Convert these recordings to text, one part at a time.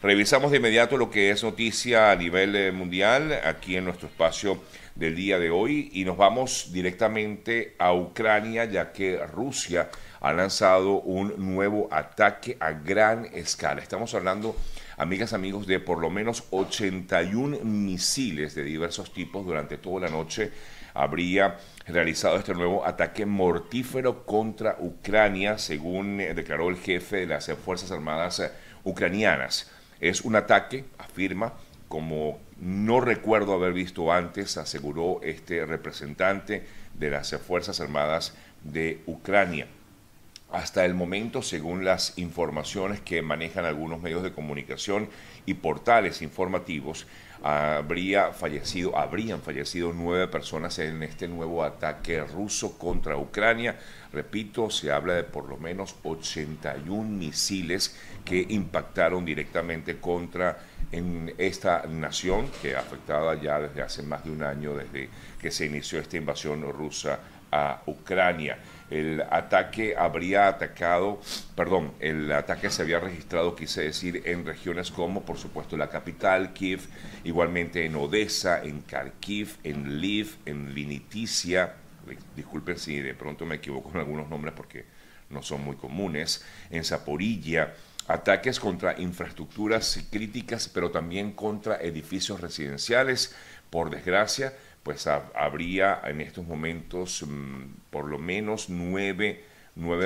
Revisamos de inmediato lo que es noticia a nivel eh, mundial aquí en nuestro espacio del día de hoy y nos vamos directamente a Ucrania ya que Rusia ha lanzado un nuevo ataque a gran escala. Estamos hablando, amigas, amigos, de por lo menos 81 misiles de diversos tipos durante toda la noche. Habría realizado este nuevo ataque mortífero contra Ucrania, según eh, declaró el jefe de las Fuerzas Armadas eh, ucranianas. Es un ataque, afirma, como no recuerdo haber visto antes, aseguró este representante de las Fuerzas Armadas de Ucrania. Hasta el momento, según las informaciones que manejan algunos medios de comunicación y portales informativos, habría fallecido, habrían fallecido nueve personas en este nuevo ataque ruso contra Ucrania. Repito, se habla de por lo menos 81 misiles que impactaron directamente contra en esta nación que afectada ya desde hace más de un año desde que se inició esta invasión rusa a Ucrania. El ataque habría atacado, perdón, el ataque se había registrado, quise decir, en regiones como, por supuesto, la capital, Kiev, igualmente en Odessa, en Kharkiv, en Lviv, en Liniticia, disculpen si de pronto me equivoco en algunos nombres porque no son muy comunes, en Zaporilla, ataques contra infraestructuras críticas, pero también contra edificios residenciales, por desgracia, pues habría en estos momentos mm, por lo menos nueve,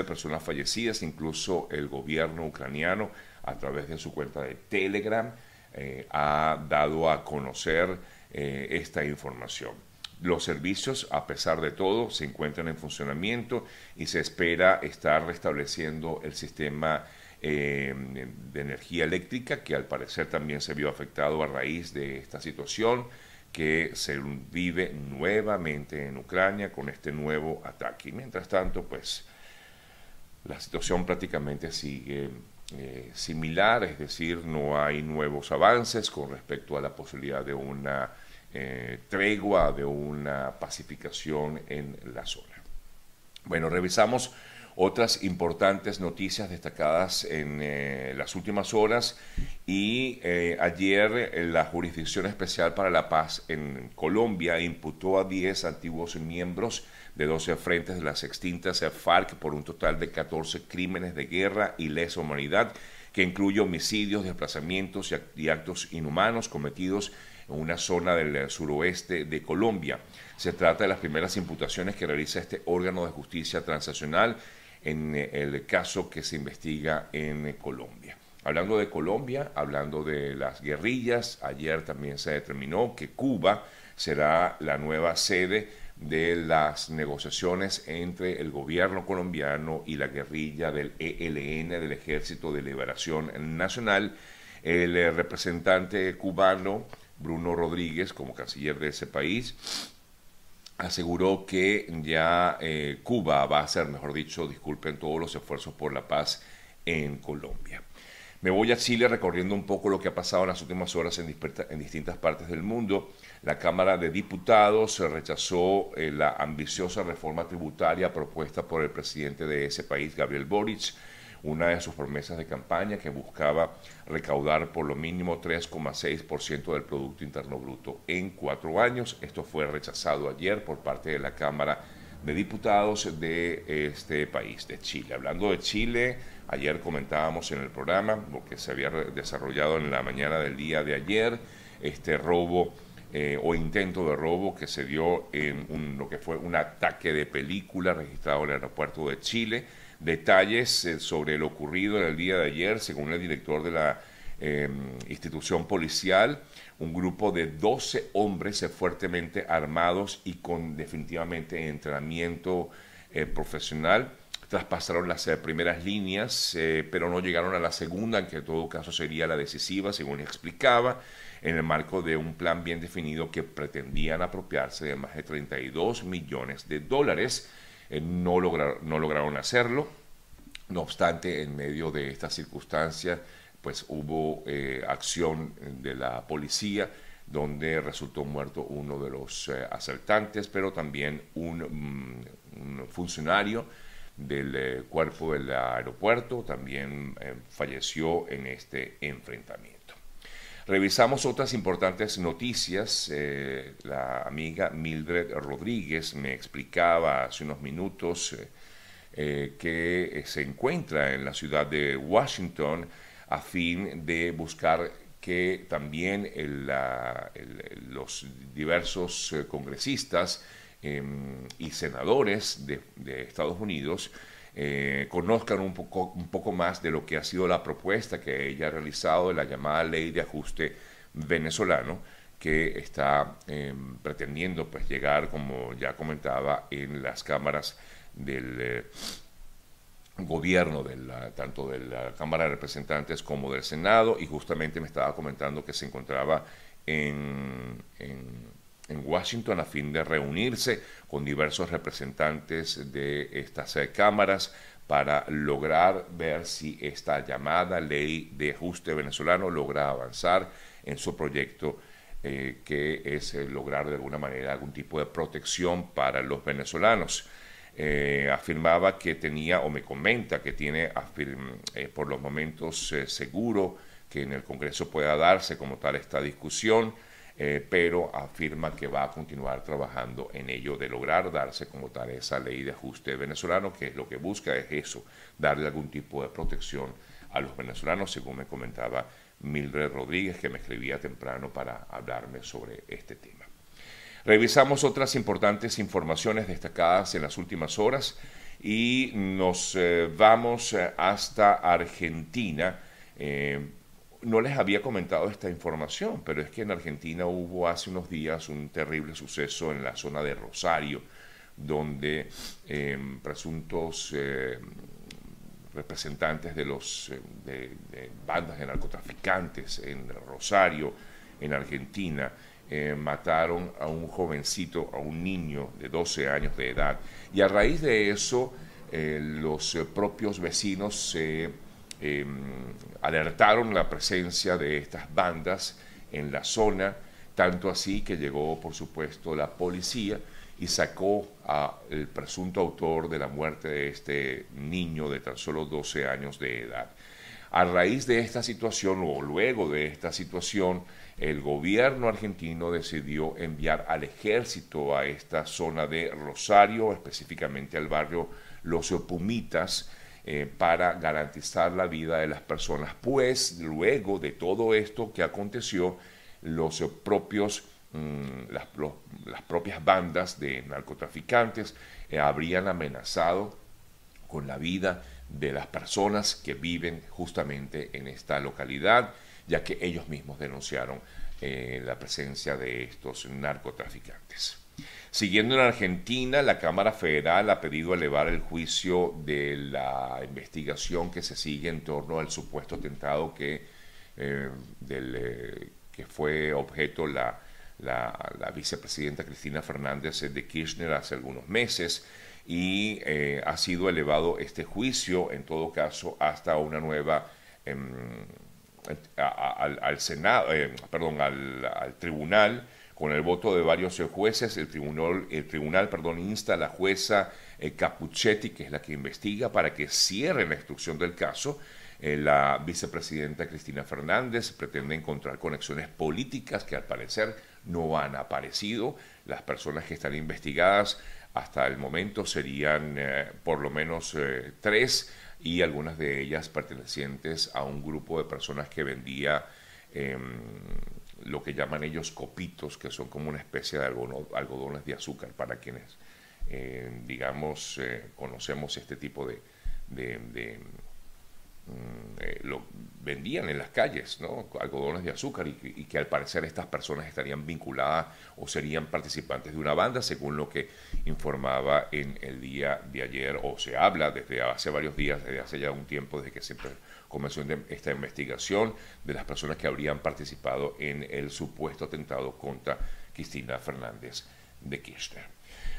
personas fallecidas, incluso el gobierno ucraniano a través de su cuenta de Telegram eh, ha dado a conocer eh, esta información. Los servicios, a pesar de todo, se encuentran en funcionamiento y se espera estar restableciendo el sistema eh, de energía eléctrica, que al parecer también se vio afectado a raíz de esta situación que se vive nuevamente en Ucrania con este nuevo ataque. Y mientras tanto, pues la situación prácticamente sigue eh, similar, es decir, no hay nuevos avances con respecto a la posibilidad de una eh, tregua, de una pacificación en la zona. Bueno, revisamos otras importantes noticias destacadas en eh, las últimas horas y eh, ayer eh, la Jurisdicción Especial para la Paz en Colombia imputó a 10 antiguos miembros de 12 frentes de las extintas FARC por un total de 14 crímenes de guerra y lesa humanidad que incluye homicidios, desplazamientos y actos inhumanos cometidos en una zona del suroeste de Colombia. Se trata de las primeras imputaciones que realiza este órgano de justicia transnacional en eh, el caso que se investiga en eh, Colombia. Hablando de Colombia, hablando de las guerrillas, ayer también se determinó que Cuba será la nueva sede de las negociaciones entre el gobierno colombiano y la guerrilla del ELN, del Ejército de Liberación Nacional. El eh, representante cubano, Bruno Rodríguez, como canciller de ese país, aseguró que ya eh, Cuba va a hacer, mejor dicho, disculpen todos los esfuerzos por la paz en Colombia. Me voy a Chile recorriendo un poco lo que ha pasado en las últimas horas en, distintas partes del mundo. La Cámara de Diputados rechazó eh, la ambiciosa reforma tributaria propuesta por el presidente de ese país, Gabriel Boric una de sus promesas de campaña que buscaba recaudar por lo mínimo 3,6% del Producto Interno Bruto en cuatro años. Esto fue rechazado ayer por parte de la Cámara de Diputados de este país, de Chile. Hablando de Chile, ayer comentábamos en el programa lo que se había desarrollado en la mañana del día de ayer, este robo eh, o intento de robo que se dio en lo que fue un ataque de película registrado en el aeropuerto de Chile detalles eh, sobre lo ocurrido en el día de ayer, según el director de la em, institución policial, un grupo de 12 hombres fuertemente armados y con definitivamente entrenamiento eh, profesional. Traspasaron las eh, primeras líneas, pero no llegaron a la segunda, que en todo caso sería la decisiva, según explicaba, en el marco de un plan bien definido que pretendían apropiarse de más de 32 millones de dólares. Eh, no, no lograron hacerlo. No obstante, en medio de estas circunstancias, pues hubo eh, acción de la policía donde resultó muerto uno de los eh, asaltantes, pero también un, mm, funcionario del cuerpo del aeropuerto también falleció en este enfrentamiento. Revisamos otras importantes noticias. Eh, la amiga Mildred Rodríguez me explicaba hace unos minutos eh, eh, que se encuentra en la ciudad de Washington a fin de buscar que también los diversos congresistas em, y senadores de, Estados Unidos eh, conozcan un poco, un poco más de lo que ha sido la propuesta que ella ha realizado de la llamada ley de ajuste venezolano que está em, pretendiendo pues llegar, como ya comentaba, en las cámaras del eh, gobierno, de tanto de la Cámara de Representantes como del Senado, y justamente me estaba comentando que se encontraba en en Washington a fin de reunirse con diversos representantes de estas eh, cámaras para lograr ver si esta llamada ley de ajuste venezolano logra avanzar en su proyecto eh, que es lograr de alguna manera algún tipo de protección para los venezolanos. Afirmaba que tenía, o me comenta que tiene por los momentos seguro que en el Congreso pueda darse como tal esta discusión eh, pero afirma que va a continuar trabajando en ello de lograr darse como tal esa ley de ajuste venezolano, que lo que busca es eso, darle algún tipo de protección a los venezolanos, según me comentaba Mildred Rodríguez, que me escribía temprano para hablarme sobre este tema. Revisamos otras importantes informaciones destacadas en las últimas horas y nos eh, vamos eh, hasta Argentina. No les había comentado esta información, pero es que en Argentina hubo hace unos días un terrible suceso en la zona de Rosario, donde presuntos representantes de los de, bandas de narcotraficantes en Rosario, en Argentina, mataron a un jovencito, a un niño de 12 años de edad. Y a raíz de eso, eh, los eh, propios vecinos Em, alertaron la presencia de estas bandas en la zona, tanto así que llegó, por supuesto, la policía y sacó al presunto autor de la muerte de este niño de tan solo 12 años de edad. A raíz de esta situación o luego de esta situación, el gobierno argentino decidió enviar al ejército a esta zona de Rosario, específicamente al barrio Los Pumitas, eh, para garantizar la vida de las personas, pues luego de todo esto que aconteció, los propios, mm, las, propias bandas de narcotraficantes eh, habrían amenazado con la vida de las personas que viven justamente en esta localidad, ya que ellos mismos denunciaron eh, la presencia de estos narcotraficantes. Siguiendo en Argentina, la Cámara Federal ha pedido elevar el juicio de la investigación que se sigue en torno al supuesto atentado que, eh, del, eh, que fue objeto la, la, vicepresidenta Cristina Fernández de Kirchner hace algunos meses y eh, ha sido elevado este juicio, en todo caso, hasta una nueva... Em, al, Senado, perdón, al, al tribunal con el voto de varios jueces, el tribunal, el tribunal perdón, insta a la jueza eh, Capuchetti, que es la que investiga, para que cierre la instrucción del caso. Eh, la vicepresidenta Cristina Fernández pretende encontrar conexiones políticas que al parecer no han aparecido. Las personas que están investigadas hasta el momento serían eh, por lo menos tres y algunas de ellas pertenecientes a un grupo de personas que vendía em, lo que llaman ellos copitos, que son como una especie de algodones de azúcar para quienes, eh, digamos, eh, conocemos este tipo de, eh, lo vendían en las calles, ¿no? Algodones de azúcar y, y, que al parecer estas personas estarían vinculadas o serían participantes de una banda, según lo que informaba en el día de ayer, o se habla desde hace varios días, desde hace ya un tiempo, desde que se comenzó esta investigación de las personas que habrían participado en el supuesto atentado contra Cristina Fernández de Kirchner.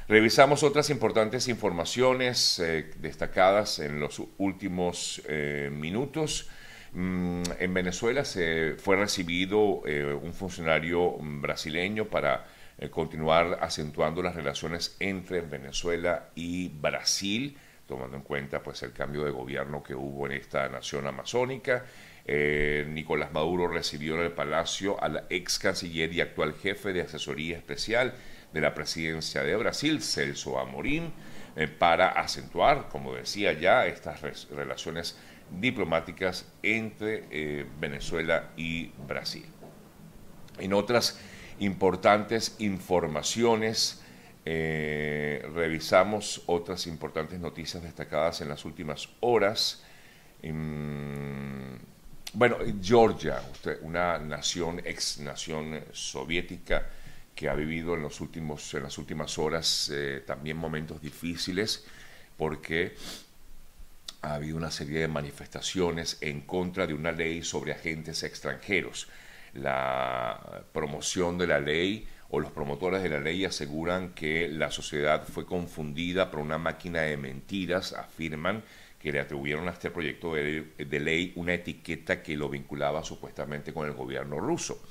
Revisamos otras importantes informaciones eh, destacadas en los últimos eh, minutos. Mm, en Venezuela se fue recibido eh, un funcionario brasileño para continuar acentuando las relaciones entre Venezuela y Brasil tomando en cuenta pues el cambio de gobierno que hubo en esta nación amazónica. Nicolás Maduro recibió en el Palacio al ex canciller y actual jefe de asesoría especial de la presidencia de Brasil, Celso Amorín, eh, para acentuar, como decía ya, estas relaciones diplomáticas entre eh, Venezuela y Brasil. En otras importantes informaciones, eh, revisamos otras importantes noticias destacadas en las últimas horas. bueno, Georgia, una nación, ex nación soviética, que ha vivido en, los últimos, en las últimas horas eh, también momentos difíciles porque ha habido una serie de manifestaciones en contra de una ley sobre agentes extranjeros. La promoción de la ley o los promotores de la ley aseguran que la sociedad fue confundida por una máquina de mentiras, afirman que le atribuyeron a este proyecto de, de ley una etiqueta que lo vinculaba supuestamente con el gobierno ruso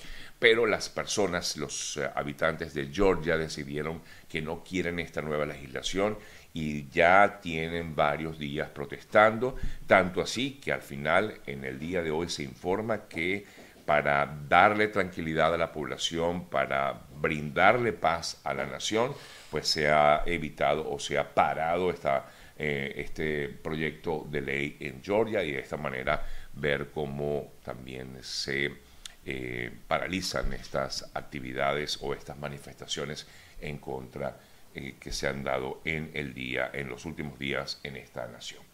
pero las personas, los eh, habitantes de Georgia decidieron que no quieren esta nueva legislación y ya tienen varios días protestando, tanto así que al final, en el día de hoy, se informa que para darle tranquilidad a la población, para brindarle paz a la nación, pues se ha evitado o se ha parado esta, eh, este proyecto de ley en Georgia y de esta manera ver cómo también se eh, paralizan estas actividades o estas manifestaciones en contra eh, que se han dado en el día, en los últimos días en esta nación.